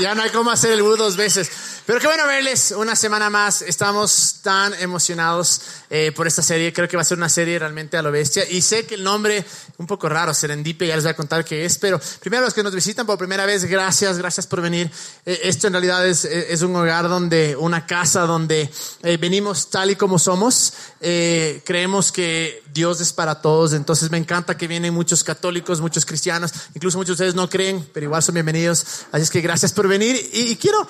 ya no hay cómo hacer el U dos veces. Pero qué bueno verles una semana más. Estamos tan emocionados eh, por esta serie. Creo que va a ser una serie realmente a lo bestia. Y sé que el nombre un poco raro, Serendipia, ya les voy a contar qué es. Pero primero los que nos visitan por primera vez, gracias, gracias por venir. Eh, esto en realidad es, es, un hogar donde, una casa donde eh, venimos tal y como somos. creemos que Dios es para todos. Entonces me encanta que vienen muchos católicos, muchos cristianos. Incluso muchos de ustedes no creen, pero igual son bienvenidos. Así es que gracias por venir. y, y quiero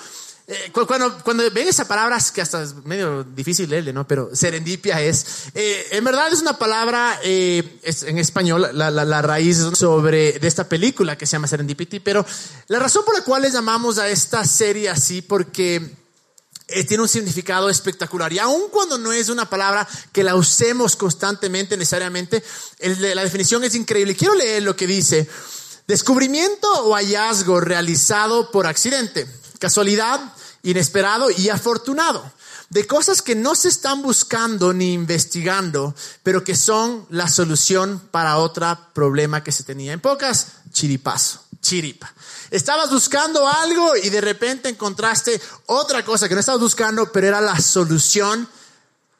eh, cuando, cuando ven esa palabra, que hasta es medio difícil leerle, ¿no? Pero serendipia es, eh, en verdad es una palabra eh, es, en español, la, la, la, raíz sobre de esta película que se llama Serendipity, pero la razón por la cual les llamamos a esta serie así, porque tiene un significado espectacular. Y aun cuando no es una palabra que la usemos constantemente, necesariamente, el, la definición es increíble. Quiero leer lo que dice. Descubrimiento o hallazgo realizado por accidente, casualidad, inesperado y afortunado, de cosas que no se están buscando ni investigando, pero que son la solución para otro problema que se tenía. En pocas, chiripazo, chiripa. Estabas buscando algo y de repente encontraste otra cosa que no estabas buscando, pero era la solución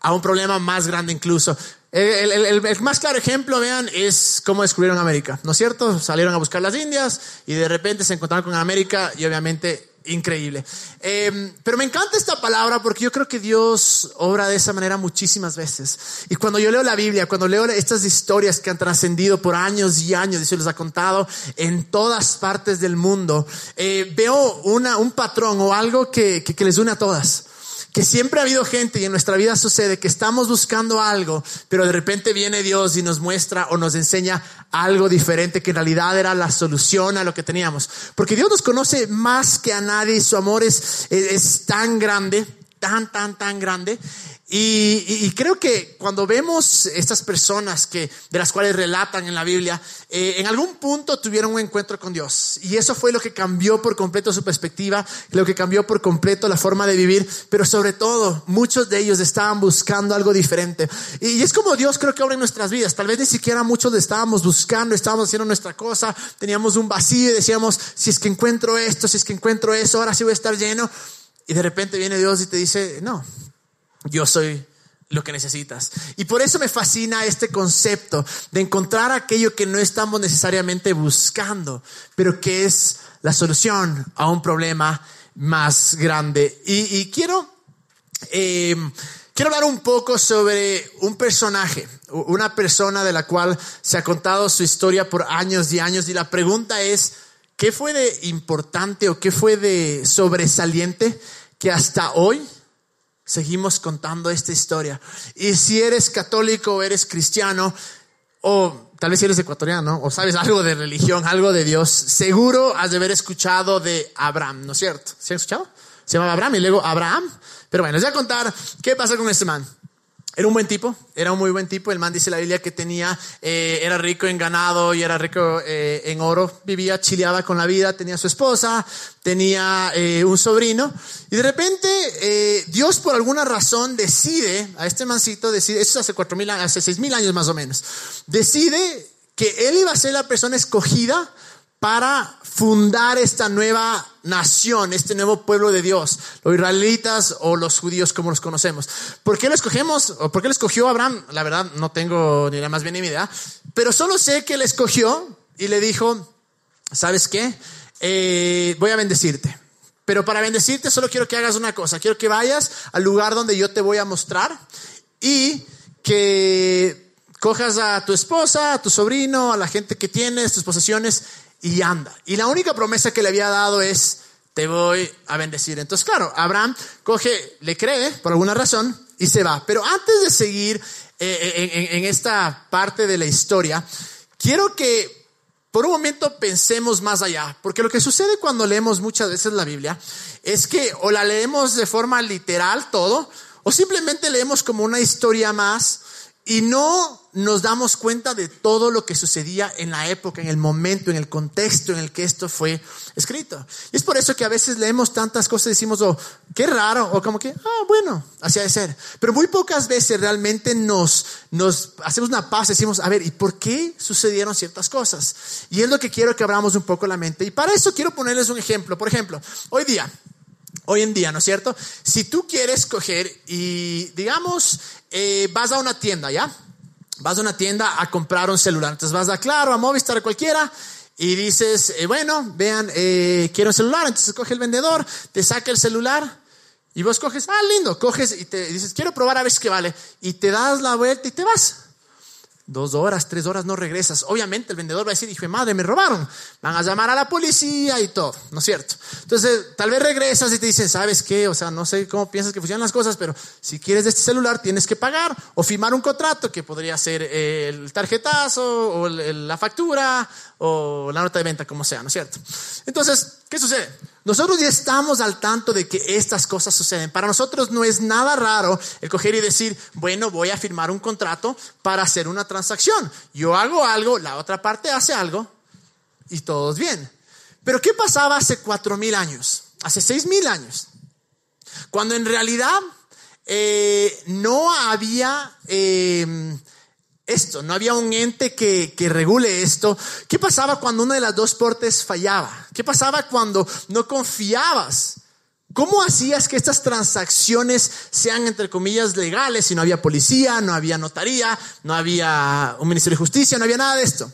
a un problema más grande incluso. El, el, más claro ejemplo, vean, es cómo descubrieron América, ¿no es cierto? Salieron a buscar las Indias y de repente se encontraron con América y obviamente increíble. Eh, pero me encanta esta palabra porque yo creo que Dios obra de esa manera muchísimas veces. Y cuando yo leo la Biblia, cuando leo estas historias que han trascendido por años y años y se les ha contado en todas partes del mundo, eh, veo una, un patrón o algo que, que les une a todas que siempre ha habido gente y en nuestra vida sucede que estamos buscando algo, pero de repente viene Dios y nos muestra o nos enseña algo diferente que en realidad era la solución a lo que teníamos. Porque Dios nos conoce más que a nadie y su amor es, es, tan grande, tan, tan, tan grande, y, y, creo que cuando vemos estas personas que, de las cuales relatan en la Biblia, eh, en algún punto tuvieron un encuentro con Dios. Y eso fue lo que cambió por completo su perspectiva, lo que cambió por completo la forma de vivir. Pero sobre todo, muchos de ellos estaban buscando algo diferente. Y, y es como Dios creo que obra en nuestras vidas. Tal vez ni siquiera muchos estábamos buscando, estábamos haciendo nuestra cosa, teníamos un vacío y decíamos, si es que encuentro esto, si es que encuentro eso, ahora sí voy a estar lleno. Y de repente viene Dios y te dice, no, yo soy lo que necesitas. Y por eso me fascina este concepto de encontrar aquello que no estamos necesariamente buscando, pero que es la solución a un problema más grande. Y, quiero, eh, quiero hablar un poco sobre un personaje, una persona de la cual se ha contado su historia por años y años. Y la pregunta es, ¿qué fue de importante o qué fue de sobresaliente que hasta hoy seguimos contando esta historia. Y si eres católico o eres cristiano, o tal vez eres ecuatoriano, o sabes algo de religión, algo de Dios, seguro has de haber escuchado de Abraham, ¿no es cierto? ¿Se han escuchado? Se llamaba Abraham y luego Abraham. Pero bueno, les voy a contar qué pasa con este man. Era un buen tipo, era un muy buen tipo. El man dice la Biblia que tenía, eh, era rico en ganado y era rico eh, en oro. Vivía, chileaba con la vida, tenía su esposa, tenía eh, un sobrino. Y de repente, Dios por alguna razón decide, a este mancito decide, eso es hace cuatro mil hace seis mil años más o menos, decide que él iba a ser la persona escogida para fundar esta nueva nación, este nuevo pueblo de Dios, los israelitas o los judíos como los conocemos. ¿Por qué lo escogemos? ¿O por qué lo escogió Abraham? La verdad, no tengo ni la más ni idea, pero solo sé que le escogió y le dijo, ¿sabes qué? Eh, voy a bendecirte. Pero para bendecirte solo quiero que hagas una cosa, quiero que vayas al lugar donde yo te voy a mostrar y que cojas a tu esposa, a tu sobrino, a la gente que tienes, tus posesiones y anda. Y la única promesa que le había dado es, te voy a bendecir. Entonces, claro, Abraham coge, le cree por alguna razón y se va. Pero antes de seguir eh, en, esta parte de la historia, quiero que por un momento pensemos más allá, porque lo que sucede cuando leemos muchas veces la Biblia es que o la leemos de forma literal todo, o simplemente leemos como una historia más y no nos damos cuenta de todo lo que sucedía en la época, en el momento, en el contexto en el que esto fue escrito. Y es por eso que a veces leemos tantas cosas y decimos, oh, qué raro, o como que, ah, bueno, así ha de ser. Pero muy pocas veces realmente nos, nos hacemos una paz decimos, a ver, ¿y por qué sucedieron ciertas cosas? Y es lo que quiero que abramos un poco la mente. Y para eso quiero ponerles un ejemplo. Por ejemplo, hoy día, hoy en día, ¿no es cierto? Si tú quieres coger y, digamos, eh, vas a una tienda, ¿ya? Vas a una tienda a comprar un celular. Entonces vas a Claro, a Movistar, a cualquiera, y dices, eh, bueno, vean, eh, quiero un celular. Entonces coge el vendedor, te saca el celular, y vos coges, ah, lindo, coges y te dices, quiero probar a ver qué vale. Y te das la vuelta y te vas dos horas, tres horas no regresas. Obviamente el vendedor va a decir, hijo madre, me robaron. Van a llamar a la policía y todo, ¿no es cierto? Entonces, tal vez regresas y te dicen, ¿sabes qué? O sea, no sé cómo piensas que funcionan las cosas, pero si quieres este celular tienes que pagar o firmar un contrato que podría ser el tarjetazo o la factura o la nota de venta, como sea, ¿no es cierto? Entonces, ¿qué sucede? Nosotros ya estamos al tanto de que estas cosas suceden. Para nosotros no es nada raro el coger y decir, bueno, voy a firmar un contrato para hacer una transacción. Yo hago algo, la otra parte hace algo y todos bien. Pero ¿qué pasaba hace cuatro mil años? Hace seis mil años. Cuando en realidad eh, no había... Eh, esto, no había un ente que, regule esto. ¿Qué pasaba cuando una de las dos partes fallaba? ¿Qué pasaba cuando no confiabas? ¿Cómo hacías que estas transacciones sean, entre comillas, legales si no había policía, no había notaría, no había un ministerio de justicia, no había nada de esto?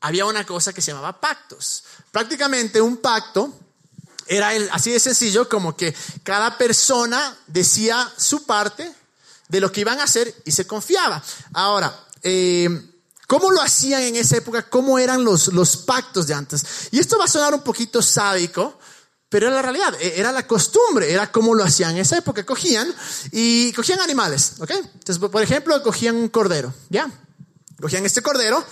Había una cosa que se llamaba pactos. Prácticamente un pacto era el, así de sencillo como que cada persona decía su parte de lo que iban a hacer y se confiaba. Ahora, eh, ¿cómo lo hacían en esa época? ¿Cómo eran los, los pactos de antes? Y esto va a sonar un poquito sádico, pero era la realidad, e, era la costumbre, era como lo hacían en esa época. Cogían y cogían animales, ¿ok? Entonces, por ejemplo, cogían un cordero, ¿ya? Cogían este cordero,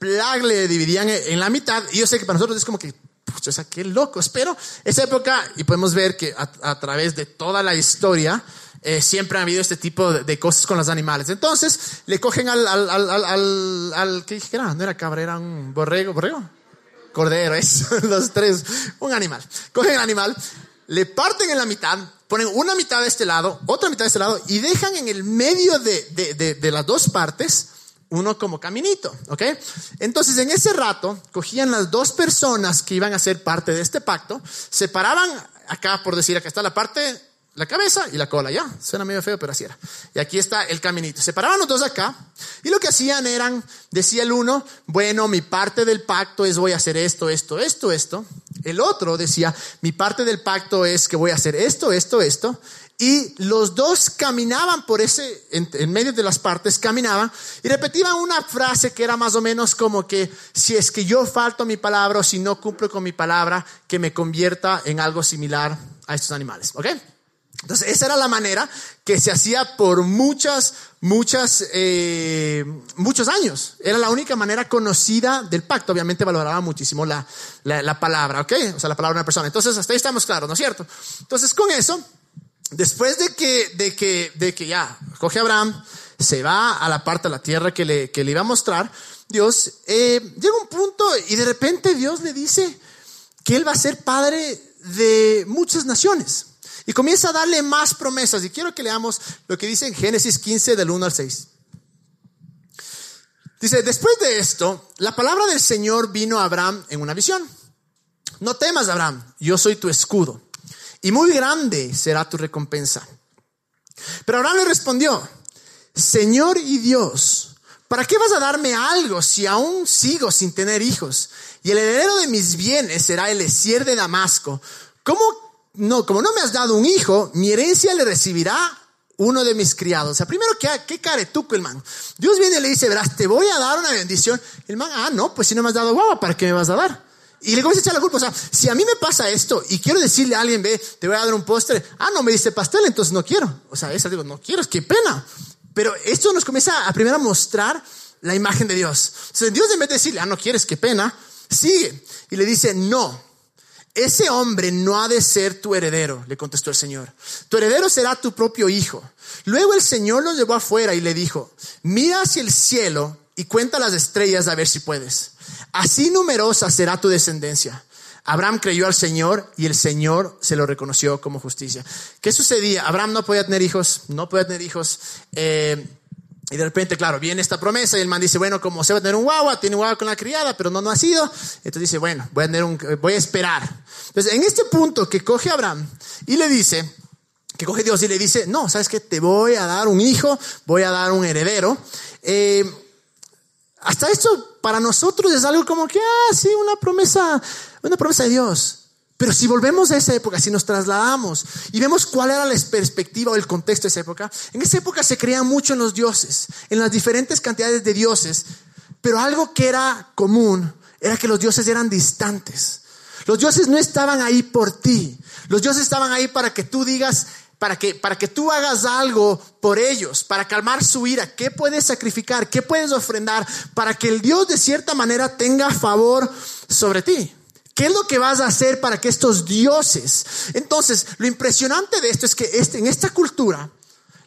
plag, le dividían en la mitad, y yo sé que para nosotros es como que, pucha, o sea, qué locos, pero esa época, y podemos ver que a través de toda la historia, eh, siempre ha habido este tipo de, cosas con los animales. Entonces, le cogen al, al, al, al, al ¿qué era? No era cabra, era un borrego, borrego. Cordero, es, los tres, un animal. Cogen el animal, le parten en la mitad, ponen una mitad de este lado, otra mitad de este lado, y dejan en el medio de, de, de, de las dos partes uno como caminito, ¿ok? Entonces en ese rato cogían las dos personas que iban a ser parte de este pacto, separaban acá, por decir, acá está la parte la cabeza y la cola, ya. Suena medio feo, pero así era. Y aquí está el caminito. Separaban los dos acá y lo que hacían eran, decía el uno, bueno, mi parte del pacto es voy a hacer esto, esto, esto, esto. El otro decía, mi parte del pacto es que voy a hacer esto, esto, esto. Y los dos caminaban por ese, en, medio de las partes, caminaban y repetían una frase que era más o menos como que si es que yo falto mi palabra o si no cumplo con mi palabra, que me convierta en algo similar a estos animales. ¿Ok? Entonces, esa era la manera que se hacía por muchas, muchas, eh, muchos años. Era la única manera conocida del pacto. Obviamente valoraba muchísimo la, la, palabra, ¿ok? O sea, la palabra de una persona. Entonces, hasta ahí estamos claros, ¿no es cierto? Entonces, con eso, después de que, de que, de que ya coge a Abraham, se va a la parte de la tierra que le, que le iba a mostrar, Dios, eh, llega un punto y de repente Dios le dice que él va a ser padre de muchas naciones. Y comienza a darle más promesas. Y quiero que leamos lo que dice en Génesis 15 del 1 al 6. Dice, después de esto, la palabra del Señor vino a Abraham en una visión. No temas, Abraham, yo soy tu escudo. Y muy grande será tu recompensa. Pero Abraham le respondió, Señor y Dios, ¿para qué vas a darme algo si aún sigo sin tener hijos? Y el heredero de mis bienes será el esier de Damasco. ¿Cómo no, como no me has dado un hijo, mi herencia le recibirá uno de mis criados. O sea, primero, ¿qué, qué caretuco el man? Dios viene y le dice, verás, te voy a dar una bendición. El man, ah, no, pues si no me has dado guava, ¿para qué me vas a dar? Y le comienza a echar la culpa. O sea, si a mí me pasa esto y quiero decirle a alguien, ve, te voy a dar un postre. Ah, no me diste pastel, entonces no quiero. O sea, esa digo, no quiero, es que pena. Pero esto nos comienza a primero a mostrar la imagen de Dios. Entonces Dios en vez de decirle, ah, no quieres, qué pena, sigue. Y le dice, no, ese hombre no ha de ser tu heredero, le contestó el Señor. Tu heredero será tu propio hijo. Luego el Señor lo llevó afuera y le dijo, mira hacia el cielo y cuenta las estrellas a ver si puedes. Así numerosa será tu descendencia. Abraham creyó al Señor y el Señor se lo reconoció como justicia. ¿Qué sucedía? Abraham no podía tener hijos, no podía tener hijos. Eh, y de repente, claro, viene esta promesa y el man dice, bueno, como se va a tener un guagua, tiene un guagua con la criada, pero no ha nacido. Entonces dice, bueno, voy a, tener un, voy a esperar. Entonces, en este punto que coge Abraham y le dice, que coge Dios y le dice, no, sabes que te voy a dar un hijo, voy a dar un heredero. Eh, hasta esto para nosotros es algo como que, ah, sí, una promesa, una promesa de Dios. Pero si volvemos a esa época, si nos trasladamos y vemos cuál era la perspectiva o el contexto de esa época, en esa época se creía mucho en los dioses, en las diferentes cantidades de dioses, pero algo que era común era que los dioses eran distantes. Los dioses no estaban ahí por ti, los dioses estaban ahí para que tú digas, para que, para que tú hagas algo por ellos, para calmar su ira. ¿Qué puedes sacrificar? ¿Qué puedes ofrendar para que el Dios de cierta manera tenga favor sobre ti? ¿Qué es lo que vas a hacer para que estos dioses? Entonces, lo impresionante de esto es que este, en esta cultura,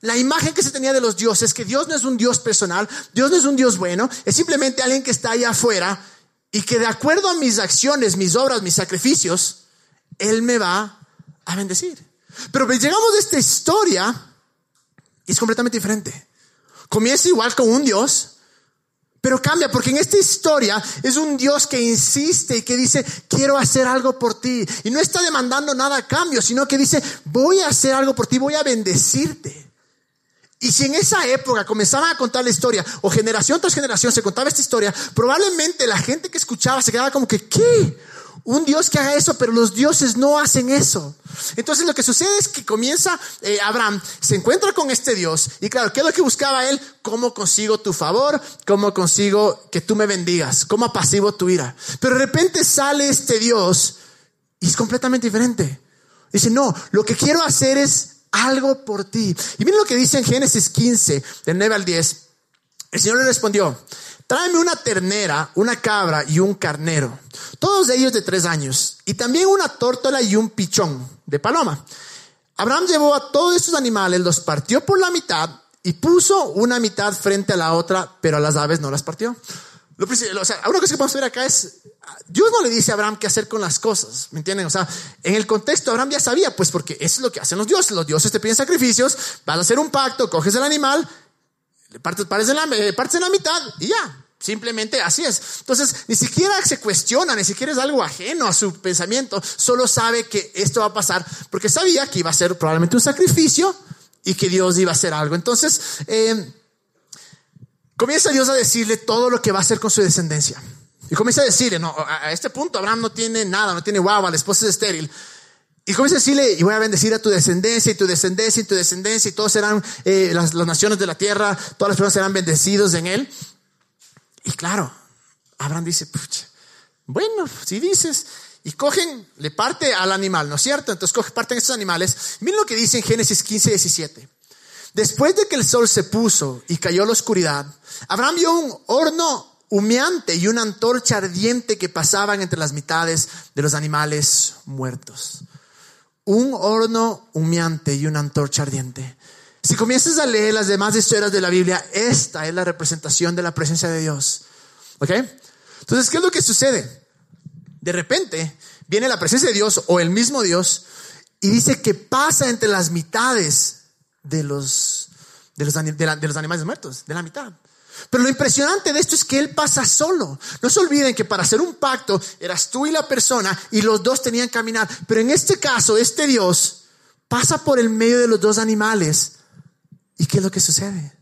la imagen que se tenía de los dioses, que Dios no es un Dios personal, Dios no es un Dios bueno, es simplemente alguien que está allá afuera y que de acuerdo a mis acciones, mis obras, mis sacrificios, Él me va a bendecir. Pero pues llegamos a esta historia y es completamente diferente. Comienza igual con un Dios, pero cambia porque en esta historia es un Dios que insiste y que dice, quiero hacer algo por ti. Y no está demandando nada a cambio, sino que dice, voy a hacer algo por ti, voy a bendecirte. Y si en esa época comenzaban a contar la historia, o generación tras generación se contaba esta historia, probablemente la gente que escuchaba se quedaba como que, ¿qué? Un Dios que haga eso, pero los dioses no hacen eso. Entonces lo que sucede es que comienza eh, Abraham, se encuentra con este Dios y claro, ¿qué es lo que buscaba él? ¿Cómo consigo tu favor? ¿Cómo consigo que tú me bendigas? ¿Cómo apasivo tu ira? Pero de repente sale este Dios y es completamente diferente. Dice, no, lo que quiero hacer es algo por ti. Y miren lo que dice en Génesis 15, del 9 al 10. El Señor le respondió, tráeme una ternera, una cabra y un carnero, todos ellos de tres años, y también una tórtola y un pichón de paloma. Abraham llevó a todos estos animales, los partió por la mitad y puso una mitad frente a la otra, pero a las aves no las partió. Lo, o sea, una cosa que podemos ver acá es, Dios no le dice a Abraham qué hacer con las cosas, ¿me entienden? O sea, en el contexto Abraham ya sabía, pues porque eso es lo que hacen los dioses. Los dioses te piden sacrificios, vas a hacer un pacto, coges el animal, partes, partes, en la, eh, partes en la mitad y ya. Simplemente así es. Entonces, ni siquiera se cuestiona, ni siquiera es algo ajeno a su pensamiento. Solo sabe que esto va a pasar porque sabía que iba a ser probablemente un sacrificio y que Dios iba a hacer algo. Entonces, eh, comienza Dios a decirle todo lo que va a hacer con su descendencia. Y comienza a decirle, no, a este punto Abraham no tiene nada, no tiene guagua, la esposa es estéril. Y comienza a decirle, y voy a bendecir a tu descendencia, y tu descendencia, y tu descendencia, y todos serán, eh, las, naciones de la tierra, todas las personas serán bendecidos en él. Y claro, Abraham dice, Pucha, bueno, si dices, y cogen, le parte al animal, ¿no es cierto? Entonces coge, parten estos animales. Miren lo que dice en Génesis 15, 17. Después de que el sol se puso y cayó la oscuridad, Abraham vio un horno humeante y una antorcha ardiente que pasaban entre las mitades de los animales muertos un horno humeante y una antorcha ardiente. Si comienzas a leer las demás historias de la Biblia, esta es la representación de la presencia de Dios. ¿Ok? Entonces, ¿qué es lo que sucede? De repente viene la presencia de Dios o el mismo Dios y dice que pasa entre las mitades de los, de los, de los animales muertos, de la mitad. Pero lo impresionante de esto es que Él pasa solo. No se olviden que para hacer un pacto eras tú y la persona y los dos tenían que caminar. Pero en este caso, este Dios pasa por el medio de los dos animales. ¿Y qué es lo que sucede?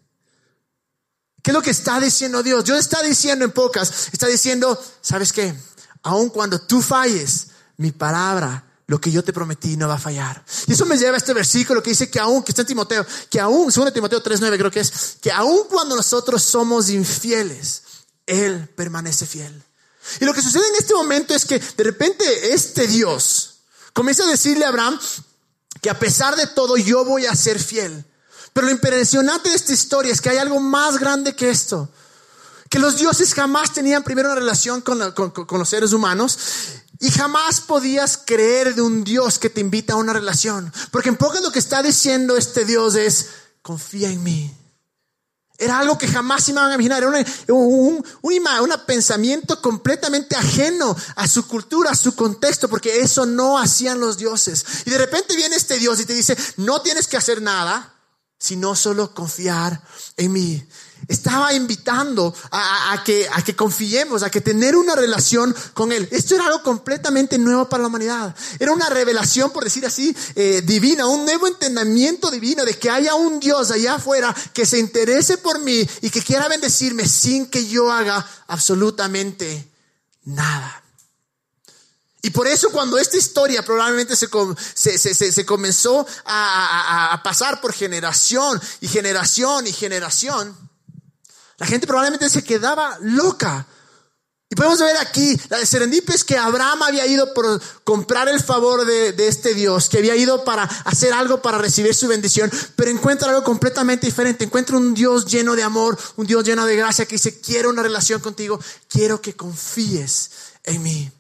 ¿Qué es lo que está diciendo Dios? Dios está diciendo en pocas, está diciendo, ¿sabes qué? Aun cuando tú falles, mi palabra lo que yo te prometí no va a fallar. Y eso me lleva a este versículo que dice que aún, que está en Timoteo, que aún, segundo Timoteo 3.9 creo que es, que aún cuando nosotros somos infieles, Él permanece fiel. Y lo que sucede en este momento es que de repente este Dios comienza a decirle a Abraham que a pesar de todo yo voy a ser fiel. Pero lo impresionante de esta historia es que hay algo más grande que esto que los dioses jamás tenían primero una relación con, los seres humanos y jamás podías creer de un Dios que te invita a una relación. Porque en pocas lo que está diciendo este Dios es, confía en mí. Era algo que jamás se iban a imaginar. Era un, un, pensamiento completamente ajeno a su cultura, a su contexto, porque eso no hacían los dioses. Y de repente viene este Dios y te dice, no tienes que hacer nada, sino solo confiar en mí estaba invitando a, que, a que confiemos, a que tener una relación con Él. Esto era algo completamente nuevo para la humanidad. Era una revelación, por decir así, eh, divina, un nuevo entendimiento divino de que haya un Dios allá afuera que se interese por mí y que quiera bendecirme sin que yo haga absolutamente nada. Y por eso cuando esta historia probablemente se, se, se, comenzó a, a pasar por generación y generación y generación, la gente probablemente se quedaba loca. Y podemos ver aquí, la de que Abraham había ido por comprar el favor de, de, este Dios, que había ido para hacer algo para recibir su bendición, pero encuentra algo completamente diferente. Encuentra un Dios lleno de amor, un Dios lleno de gracia que dice, quiero una relación contigo, quiero que confíes en mí.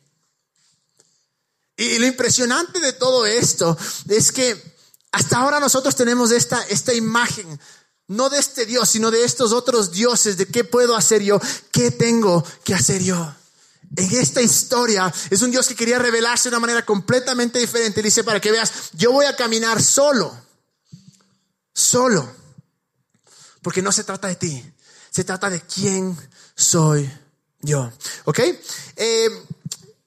Y lo impresionante de todo esto es que hasta ahora nosotros tenemos esta, esta imagen no de este Dios, sino de estos otros dioses, de qué puedo hacer yo, qué tengo que hacer yo. En esta historia es un Dios que quería revelarse de una manera completamente diferente. Dice, para que veas, yo voy a caminar solo, solo, porque no se trata de ti, se trata de quién soy yo. ¿Ok? Eh,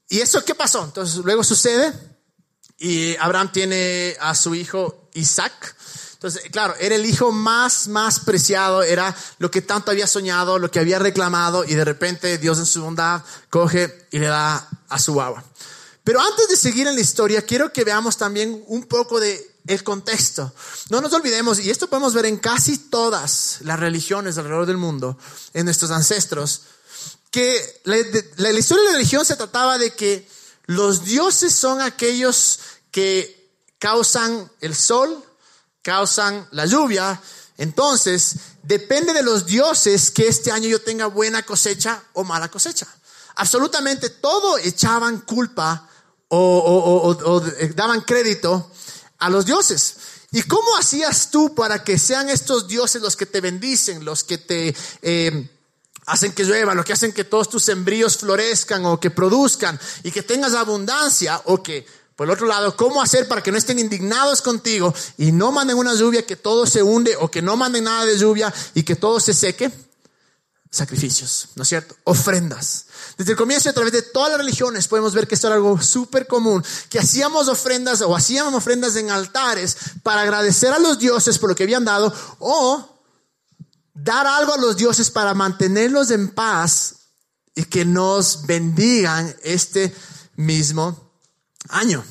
¿Y eso qué pasó? Entonces luego sucede y Abraham tiene a su hijo Isaac. Entonces, claro, era el hijo más, más preciado, era lo que tanto había soñado, lo que había reclamado, y de repente Dios en su bondad coge y le da a su agua. Pero antes de seguir en la historia, quiero que veamos también un poco de el contexto. No nos olvidemos, y esto podemos ver en casi todas las religiones alrededor del mundo, en nuestros ancestros, que la, la historia de la religión se trataba de que los dioses son aquellos que causan el sol, causan la lluvia. Entonces, depende de los dioses que este año yo tenga buena cosecha o mala cosecha. Absolutamente todo echaban culpa o, daban crédito a los dioses. ¿Y cómo hacías tú para que sean estos dioses los que te bendicen, los que te eh, hacen que llueva, los que hacen que todos tus sembríos florezcan o que produzcan y que tengas abundancia o que por el otro lado, ¿cómo hacer para que no estén indignados contigo y no manden una lluvia que todo se hunde o que no manden nada de lluvia y que todo se seque? Sacrificios, ¿no es cierto? Ofrendas. Desde el comienzo, a través de todas las religiones, podemos ver que esto era algo súper común, que hacíamos ofrendas o hacíamos ofrendas en altares para agradecer a los dioses por lo que habían dado o dar algo a los dioses para mantenerlos en paz y que nos bendigan este mismo año.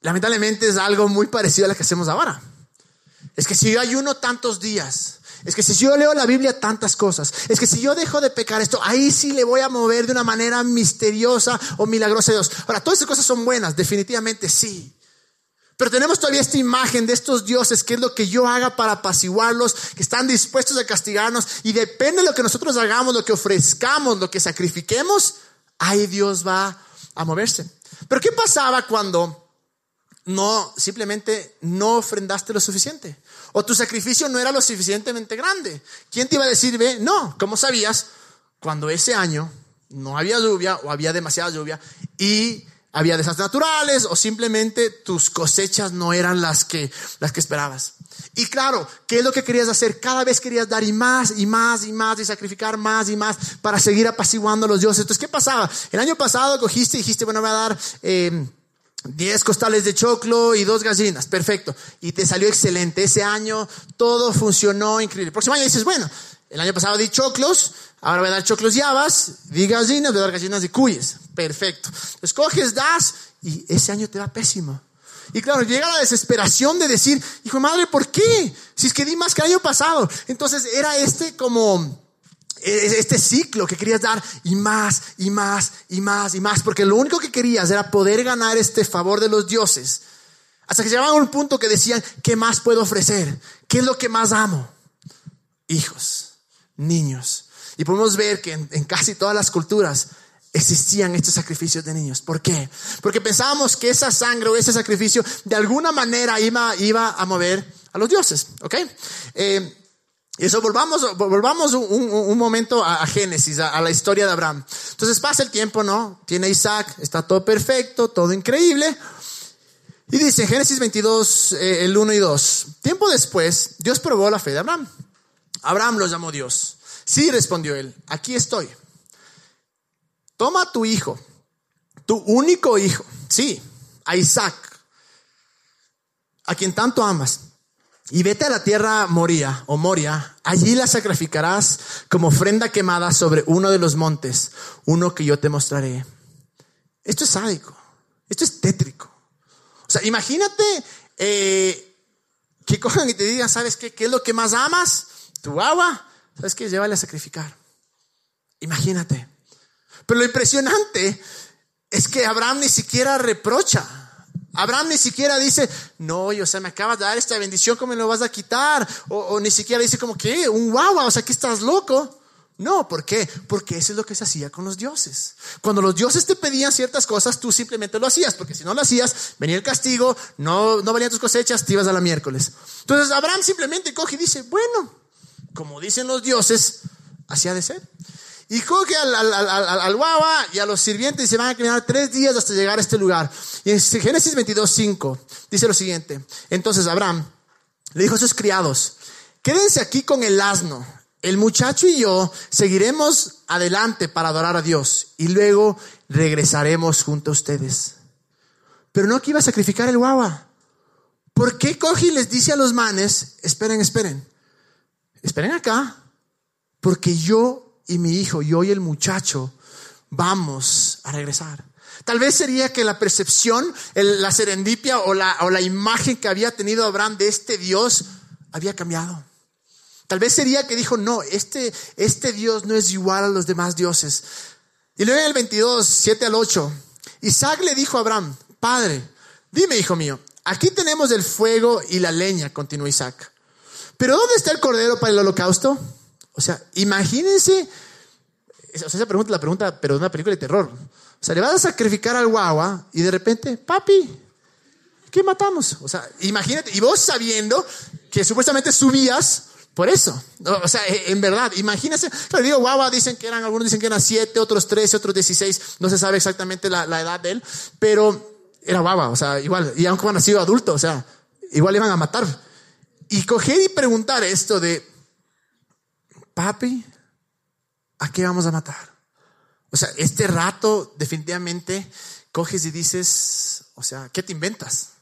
Lamentablemente es algo muy parecido a lo que hacemos ahora. Es que si yo ayuno tantos días, es que si yo leo la Biblia tantas cosas, es que si yo dejo de pecar esto, ahí sí le voy a mover de una manera misteriosa o milagrosa a Dios. Ahora, todas esas cosas son buenas, definitivamente sí. Pero tenemos todavía esta imagen de estos dioses, que es lo que yo haga para apaciguarlos, que están dispuestos a castigarnos, y depende de lo que nosotros hagamos, lo que ofrezcamos, lo que sacrifiquemos, ahí Dios va a moverse. Pero ¿qué pasaba cuando no simplemente no ofrendaste lo suficiente? O tu sacrificio no era lo suficientemente grande. ¿Quién te iba a decir, ve? No, ¿cómo sabías? Cuando ese año no había lluvia o había demasiada lluvia y había desastres naturales o simplemente tus cosechas no eran las que, las que esperabas. Y claro, ¿qué es lo que querías hacer? Cada vez querías dar y más y más y más y sacrificar más y más para seguir apaciguando a los dioses. Entonces, ¿qué pasaba? El año pasado cogiste y dijiste, bueno, voy a dar... Eh, 10 costales de choclo y dos gallinas, perfecto. Y te salió excelente. Ese año todo funcionó increíble. El próximo año dices, bueno, el año pasado di choclos, ahora voy a dar choclos y habas, di gallinas, voy a dar gallinas y cuyes. Perfecto. Escoges, das y ese año te va pésimo. Y claro, llega la desesperación de decir, hijo madre, ¿por qué? Si es que di más que el año pasado. Entonces era este como, e, este ciclo que querías dar y más y más y más y más, porque lo único que querías era poder ganar este favor de los dioses. Hasta que llegaban a un punto que decían, ¿qué más puedo ofrecer? ¿Qué es lo que más amo? Hijos, niños. Y podemos ver que en, casi todas las culturas existían estos sacrificios de niños. ¿Por qué? Porque pensábamos que esa sangre o ese sacrificio de alguna manera iba, iba a mover a los dioses. ¿Ok? Eh, y eso volvamos, volvamos un, momento a, Génesis, a, la historia de Abraham. Entonces pasa el tiempo, ¿no? Tiene Isaac, está todo perfecto, todo increíble. Y dice Génesis 22, eh, el 1 y 2. Tiempo después, Dios probó la fe de Abraham. Abraham lo llamó Dios. Sí, respondió él, aquí estoy. Toma tu hijo, tu único hijo, sí, a Isaac, a quien tanto amas y vete a la tierra Moria o Moria, allí la sacrificarás como ofrenda quemada sobre uno de los montes, uno que yo te mostraré. Esto es sádico, esto es tétrico. O sea, imagínate eh, que cojan y te digan, ¿sabes qué? ¿Qué es lo que más amas? Tu agua, ¿sabes qué? Llévale a sacrificar. Imagínate. Pero lo impresionante es que Abraham ni siquiera reprocha. Abraham ni siquiera dice, no, o sea, me acabas de dar esta bendición, ¿cómo me lo vas a quitar? O, ni siquiera dice como que, un guau, o sea, que estás loco. No, ¿por qué? Porque eso es lo que se hacía con los dioses. Cuando los dioses te pedían ciertas cosas, tú simplemente lo hacías, porque si no lo hacías, venía el castigo, no, no venían tus cosechas, te ibas a la miércoles. Entonces Abraham simplemente coge y dice, bueno, como dicen los dioses, así ha de ser. Y coge al, al, al, guava y a los sirvientes y se van a caminar tres días hasta llegar a este lugar. Y en Génesis 22, 5 dice lo siguiente. Entonces Abraham le dijo a sus criados, quédense aquí con el asno. El muchacho y yo seguiremos adelante para adorar a Dios y luego regresaremos junto a ustedes. Pero no que iba a sacrificar el guava. ¿Por qué coge y les dice a los manes, esperen, esperen, esperen acá, porque yo y mi hijo, yo y el muchacho, vamos a regresar. Tal vez sería que la percepción, la serendipia o la, imagen que había tenido Abraham de este Dios había cambiado. Tal vez sería que dijo, no, este, este Dios no es igual a los demás dioses. Y luego en el 22, 7 al 8, Isaac le dijo a Abraham, Padre, dime, hijo mío, aquí tenemos el fuego y la leña, continuó Isaac. Pero ¿dónde está el cordero para el holocausto? O sea, imagínense, o sea, esa pregunta la pregunta, pero de una película de terror. O sea, le vas a sacrificar al guagua y de repente, papi, ¿qué matamos? O sea, imagínate, y vos sabiendo que supuestamente subías por eso. O sea, e, en verdad, imagínense, pero digo, guagua dicen que eran, algunos dicen que eran siete, otros trece, otros dieciséis, no se sabe exactamente la, edad de él, pero era guagua, o sea, igual, y aunque han nacido adulto, o sea, igual iban a matar. Y coger y preguntar esto de, papi, ¿a qué vamos a matar? O sea, este rato definitivamente coges y dices, o sea, ¿qué te inventas?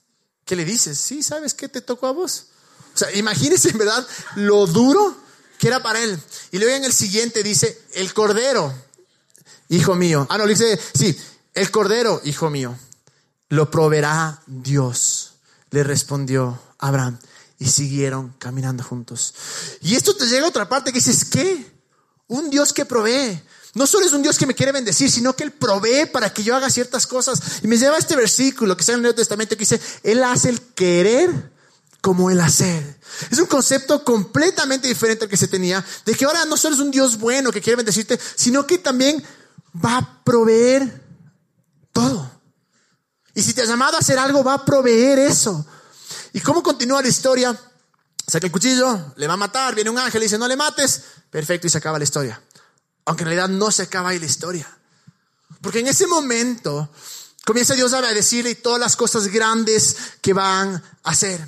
¿Qué le dices? Sí, ¿sabes qué te tocó a vos? O sea, imagínese en verdad lo duro que era para él. Y luego en el siguiente dice, el cordero, hijo mío. Ah, no, le dice, sí, el cordero, hijo mío, lo proveerá Dios. Le respondió Abraham y siguieron caminando juntos. Y esto te llega a otra parte que dices, ¿qué? Un Dios que provee. No solo es un Dios que me quiere bendecir, sino que Él provee para que yo haga ciertas cosas. Y me lleva a este versículo que está en el Nuevo Testamento que dice, Él hace el querer como el hacer. Es un concepto completamente diferente al que se tenía, de que ahora no solo es un Dios bueno que quiere bendecirte, sino que también va a proveer todo. Y si te has llamado a hacer algo, va a proveer eso. ¿Y cómo continúa la historia? Saca el cuchillo, le va a matar, viene un ángel y dice, no le mates. Perfecto, y se acaba la historia. Aunque en realidad no se acaba ahí la historia. Porque en ese momento comienza Dios a decirle todas las cosas grandes que van a hacer.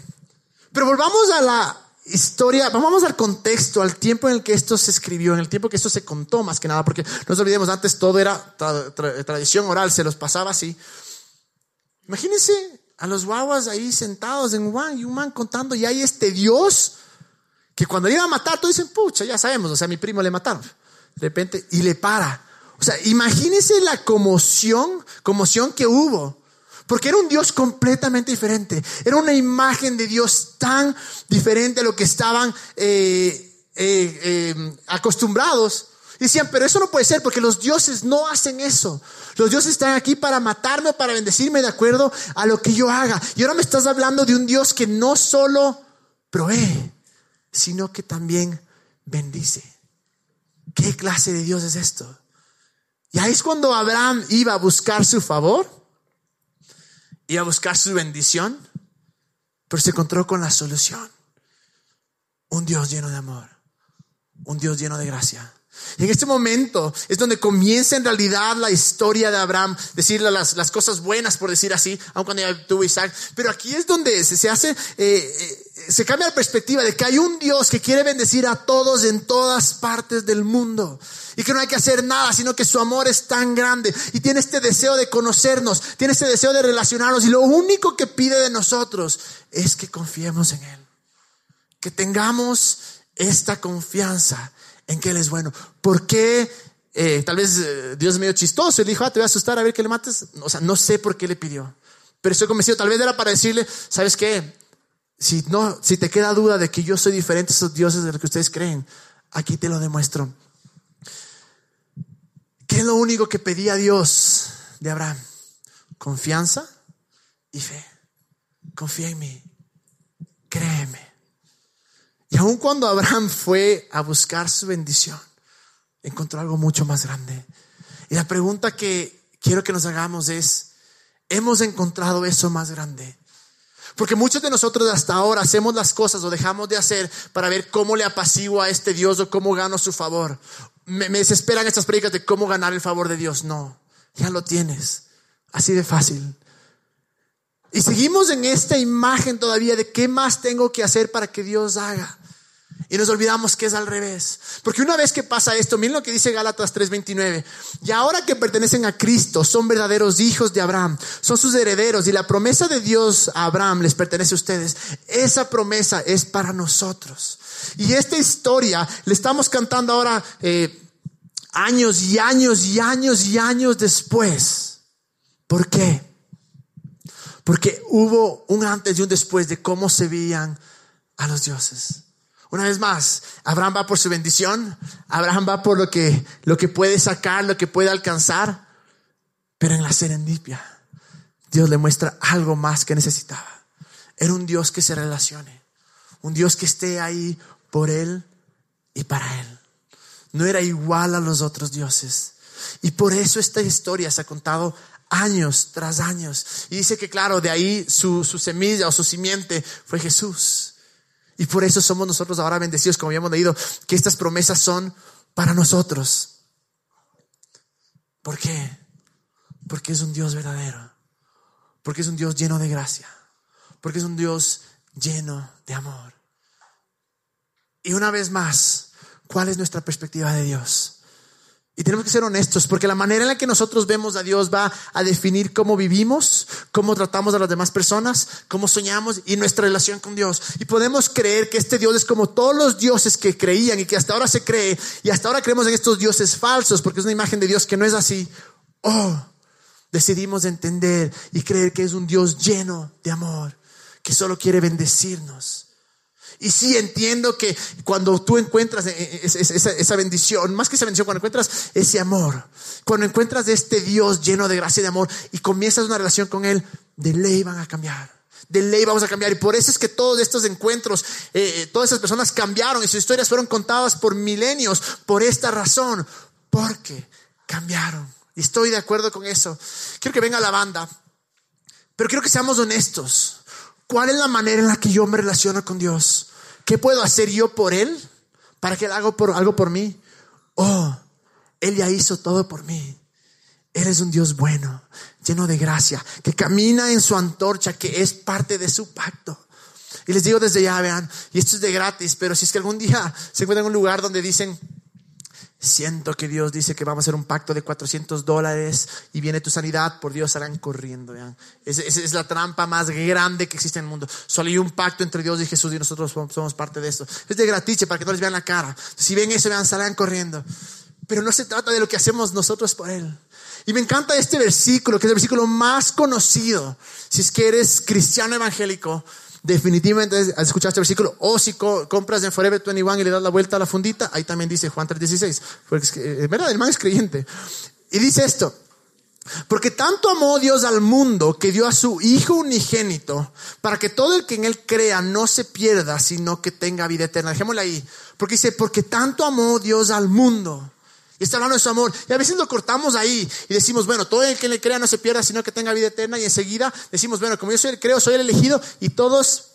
Pero volvamos a la historia, vamos al contexto, al tiempo en el que esto se escribió, en el tiempo que esto se contó más que nada, porque no nos olvidemos, antes todo era tradición oral, se los pasaba así. Imagínense a los guaguas ahí sentados en Juan y un man contando, y hay este Dios que cuando iba a matar, todos dicen, pucha, ya sabemos, o sea, a mi primo le mataron. De repente, y le para. O sea, imagínense la conmoción, conmoción que hubo. Porque era un Dios completamente diferente. Era una imagen de Dios tan diferente a lo que estaban eh, eh, eh, acostumbrados. Decían, pero eso no puede ser porque los dioses no hacen eso. Los dioses están aquí para matarme o para bendecirme de acuerdo a lo que yo haga. Y ahora me estás hablando de un Dios que no solo provee, sino que también bendice. ¿qué clase de Dios es esto? Y ahí es cuando Abraham iba a buscar su favor, iba a buscar su bendición, pero se encontró con la solución. Un Dios lleno de amor, un Dios lleno de gracia. En este momento es donde comienza en realidad la historia de Abraham, decirle las, las cosas buenas, por decir así, aun cuando ya tuvo Isaac. Pero aquí es donde se, hace, eh, eh, se cambia la perspectiva de que hay un Dios que quiere bendecir a todos en todas partes del mundo. Y que no hay que hacer nada, sino que su amor es tan grande. Y tiene este deseo de conocernos, tiene este deseo de relacionarnos. Y lo único que pide de nosotros es que confiemos en Él. Que tengamos esta confianza en que Él es bueno. ¿Por qué? Eh, tal vez eh, Dios es medio chistoso y dijo, ah, te voy a asustar a ver que le mates. O sea, no sé por qué le pidió. Pero estoy convencido, tal vez era para decirle, ¿sabes qué? Si, no, si te queda duda de que yo soy diferente a esos dioses de los que ustedes creen, aquí te lo demuestro. ¿Qué es lo único que pedía Dios de Abraham? Confianza y fe. Confía en mí. Créeme. Y aun cuando Abraham fue a buscar su bendición, encontró algo mucho más grande. Y la pregunta que quiero que nos hagamos es, ¿hemos encontrado eso más grande? Porque muchos de nosotros hasta ahora hacemos las cosas o dejamos de hacer para ver cómo le apaciguo a este Dios o cómo gano su favor. Me, me desesperan estas predicas de cómo ganar el favor de Dios. No, ya lo tienes. Así de fácil. Y seguimos en esta imagen todavía de qué más tengo que hacer para que Dios haga. Y nos olvidamos que es al revés. Porque una vez que pasa esto, miren lo que dice Gálatas 3:29. Y ahora que pertenecen a Cristo, son verdaderos hijos de Abraham, son sus herederos y la promesa de Dios a Abraham les pertenece a ustedes. Esa promesa es para nosotros. Y esta historia le estamos cantando ahora eh, años y años y años y años después. ¿Por qué? Porque hubo un antes y un después de cómo se veían a los dioses. Una vez más, Abraham va por su bendición, Abraham va por lo que, lo que puede sacar, lo que puede alcanzar, pero en la serendipia, Dios le muestra algo más que necesitaba. Era un Dios que se relacione, un Dios que esté ahí por él y para él. No era igual a los otros dioses. Y por eso esta historia se ha contado años tras años. Y dice que, claro, de ahí su, su semilla o su simiente fue Jesús. Y por eso somos nosotros ahora bendecidos, como habíamos leído, que estas promesas son para nosotros. ¿Por qué? Porque es un Dios verdadero. Porque es un Dios lleno de gracia. Porque es un Dios lleno de amor. Y una vez más, ¿cuál es nuestra perspectiva de Dios? Y tenemos que ser honestos, porque la manera en la que nosotros vemos a Dios va a definir cómo vivimos, cómo tratamos a las demás personas, cómo soñamos y nuestra relación con Dios. Y podemos creer que este Dios es como todos los dioses que creían y que hasta ahora se cree, y hasta ahora creemos en estos dioses falsos, porque es una imagen de Dios que no es así. Oh, decidimos entender y creer que es un Dios lleno de amor, que solo quiere bendecirnos y sí entiendo que cuando tú encuentras esa, bendición, más que esa bendición, cuando encuentras ese amor, cuando encuentras este Dios lleno de gracia y de amor y comienzas una relación con Él, de ley van a cambiar. De ley vamos a cambiar. Y por eso es que todos estos encuentros, eh, eh, todas esas personas cambiaron y sus historias fueron contadas por milenios por esta razón. Porque cambiaron. Y estoy de acuerdo con eso. Quiero que venga la banda. Pero quiero que seamos honestos. ¿Cuál es la manera en la que yo me relaciono con Dios? ¿Qué puedo hacer yo por Él? ¿Para que Él haga algo por mí? Oh, Él ya hizo todo por mí. Él es un Dios bueno, lleno de gracia, que camina en su antorcha, que es parte de su pacto. Y les digo desde ya, vean, y esto es de gratis, pero si es que algún día se encuentran en un lugar donde dicen, Siento que Dios dice que vamos a hacer un pacto de 400 dólares y viene tu sanidad, por Dios salgan corriendo. Esa es, la trampa más grande que existe en el mundo. Solo hay un pacto entre Dios y Jesús y nosotros somos parte de esto. Es de gratiche para que no les vean la cara. Si ven eso, vean, salgan corriendo. Pero no se trata de lo que hacemos nosotros por Él. Y me encanta este versículo, que es el versículo más conocido. Si es que eres cristiano evangélico, definitivamente has escuchado este versículo. O si compras en Forever 21 y le das la vuelta a la fundita, ahí también dice Juan 3:16. Porque es verdad, el man es creyente. Y dice esto. Porque tanto amó Dios al mundo que dio a su Hijo unigénito para que todo el que en Él crea no se pierda, sino que tenga vida eterna. Dejémosle ahí. Porque dice, porque tanto amó Dios al mundo. Y está hablando de su amor. Y a veces lo cortamos ahí y decimos, bueno, todo el que le crea no se pierda, sino que tenga vida eterna. Y enseguida decimos, bueno, como yo soy el creo, soy el elegido y todos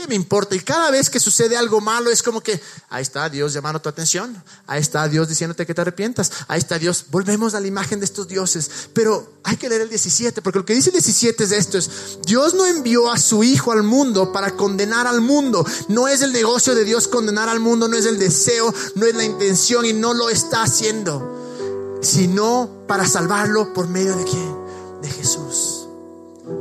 ¿Qué me importa? Y cada vez que sucede algo malo es como que ahí está Dios llamando tu atención, ahí está Dios diciéndote que te arrepientas, ahí está Dios, volvemos a la imagen de estos dioses. Pero hay que leer el 17, porque lo que dice el 17 es esto, es Dios no envió a su Hijo al mundo para condenar al mundo. No es el negocio de Dios condenar al mundo, no es el deseo, no es la intención y no lo está haciendo, sino para salvarlo por medio de quién? De Jesús.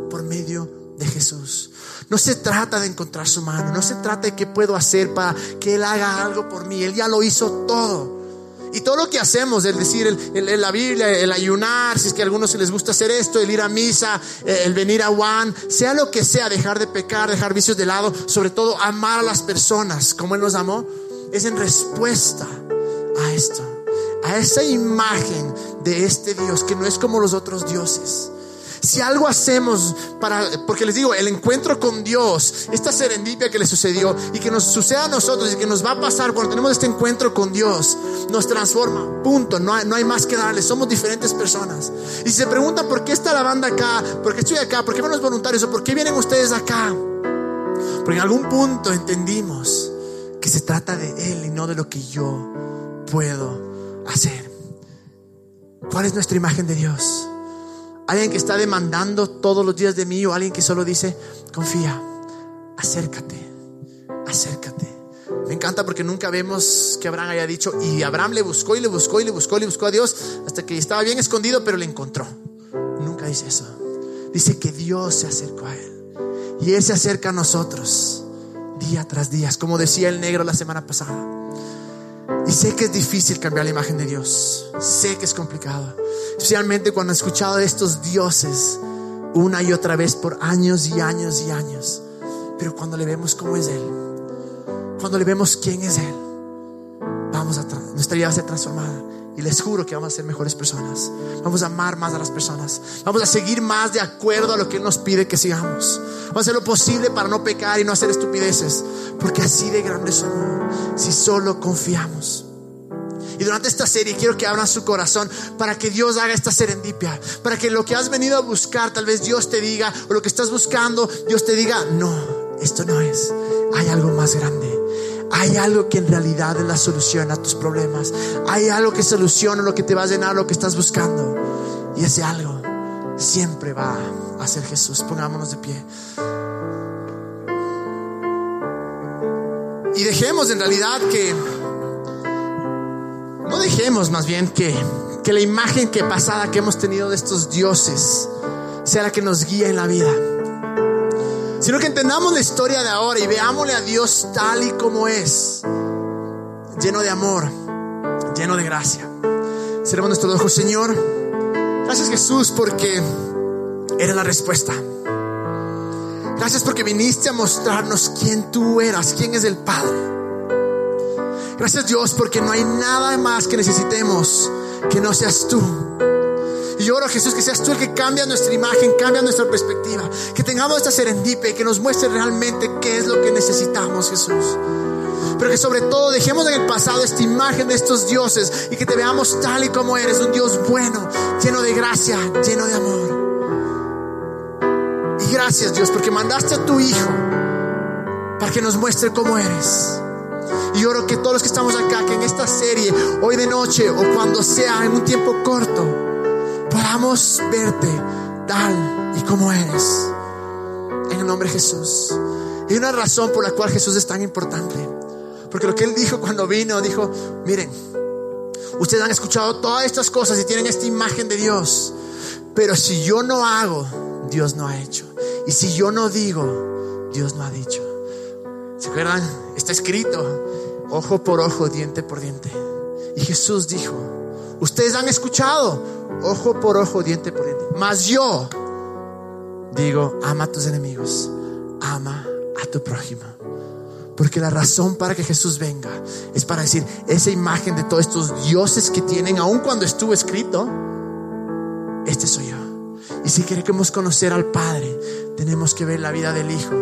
Por medio de Jesús. No se trata de encontrar su mano, no se trata de qué puedo hacer para que Él haga algo por mí. Él ya lo hizo todo. Y todo lo que hacemos, el decir el, la Biblia, el ayunar, si es que a algunos se les gusta hacer esto, el ir a misa, eh, el venir a Juan, sea lo que sea, dejar de pecar, dejar vicios de lado, sobre todo amar a las personas como Él nos amó, es en respuesta a esto, a esa imagen de este Dios que no es como los otros dioses si algo hacemos para, porque les digo, el encuentro con Dios, esta serendipia que le sucedió y que nos suceda a nosotros y que nos va a pasar cuando tenemos este encuentro con Dios, nos transforma. Punto. No hay, no hay más que darle. Somos diferentes personas. Y se preguntan por qué está la banda acá, por qué estoy acá, por qué van los voluntarios o por qué vienen ustedes acá, porque en algún punto entendimos que se trata de Él y no de lo que yo puedo hacer. ¿Cuál es nuestra imagen de Dios? Alguien que está demandando todos los días de mí o alguien que solo dice, confía, acércate, acércate. Me encanta porque nunca vemos que Abraham haya dicho, y Abraham le buscó y le buscó y le buscó y le buscó a Dios hasta que estaba bien escondido, pero le encontró. Nunca dice eso. Dice que Dios se acercó a él. Y Él se acerca a nosotros día tras día, como decía el negro la semana pasada. Y sé que es difícil cambiar la imagen de Dios. Sé que es complicado. Especialmente cuando he escuchado de estos dioses una y otra vez por años y años y años. Pero cuando le vemos cómo es Él, cuando le vemos quién es Él, vamos a nuestra vida va a ser transformada. Y les juro que vamos a ser mejores personas. Vamos a amar más a las personas. Vamos a seguir más de acuerdo a lo que Él nos pide que sigamos. Vamos a hacer lo posible para no pecar y no hacer estupideces. Porque así de grande somos si solo confiamos. Y durante esta serie quiero que abran su corazón para que Dios haga esta serendipia, para que lo que has venido a buscar, tal vez Dios te diga, o lo que estás buscando, Dios te diga, no, esto no es, hay algo más grande. Hay algo que en realidad es la solución a tus problemas. Hay algo que soluciona lo que te va a llenar, lo que estás buscando. Y ese algo siempre va a ser Jesús. Pongámonos de pie. Y dejemos en realidad que no dejemos más bien que, que la imagen que pasada que hemos tenido de estos dioses sea la que nos guíe en la vida. Sino que entendamos la historia de ahora y veámosle a Dios tal y como es. Lleno de amor, lleno de gracia. Seremos nuestro ojo, Señor. Gracias Jesús porque era la respuesta. Gracias porque viniste a mostrarnos quién tú eras, quién es el Padre. Gracias Dios porque no hay nada más que necesitemos que no seas tú. Y yo oro Jesús que seas tú el que cambia nuestra imagen, cambia nuestra perspectiva. Que tengamos esta serendipe, que nos muestre realmente qué es lo que necesitamos Jesús. Pero que sobre todo dejemos en el pasado esta imagen de estos dioses y que te veamos tal y como eres, un Dios bueno, lleno de gracia, lleno de amor. Y gracias Dios porque mandaste a tu Hijo para que nos muestre cómo eres. Y oro que todos los que estamos acá, que en esta serie, hoy de noche o cuando sea, en un tiempo corto, podamos verte tal y como eres. En el nombre de Jesús. Y una razón por la cual Jesús es tan importante. Porque lo que Él dijo cuando vino, dijo, miren, ustedes han escuchado todas estas cosas y tienen esta imagen de Dios. Pero si yo no hago, Dios no ha hecho. Y si yo no digo, Dios no ha dicho. ¿Se acuerdan? Está escrito, ojo por ojo, diente por diente. Y Jesús dijo, ustedes han escuchado, ojo por ojo, diente por diente. Mas yo digo, ama a tus enemigos, ama a tu prójimo. Porque la razón para que Jesús venga es para decir, esa imagen de todos estos dioses que tienen, aun cuando estuvo escrito, este soy yo. Y si queremos conocer al Padre, tenemos que ver la vida del Hijo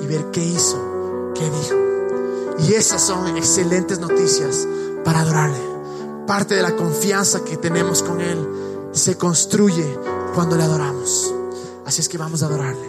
y ver qué hizo, qué dijo. Y esas son excelentes noticias para adorarle. Parte de la confianza que tenemos con Él se construye cuando le adoramos. Así es que vamos a adorarle.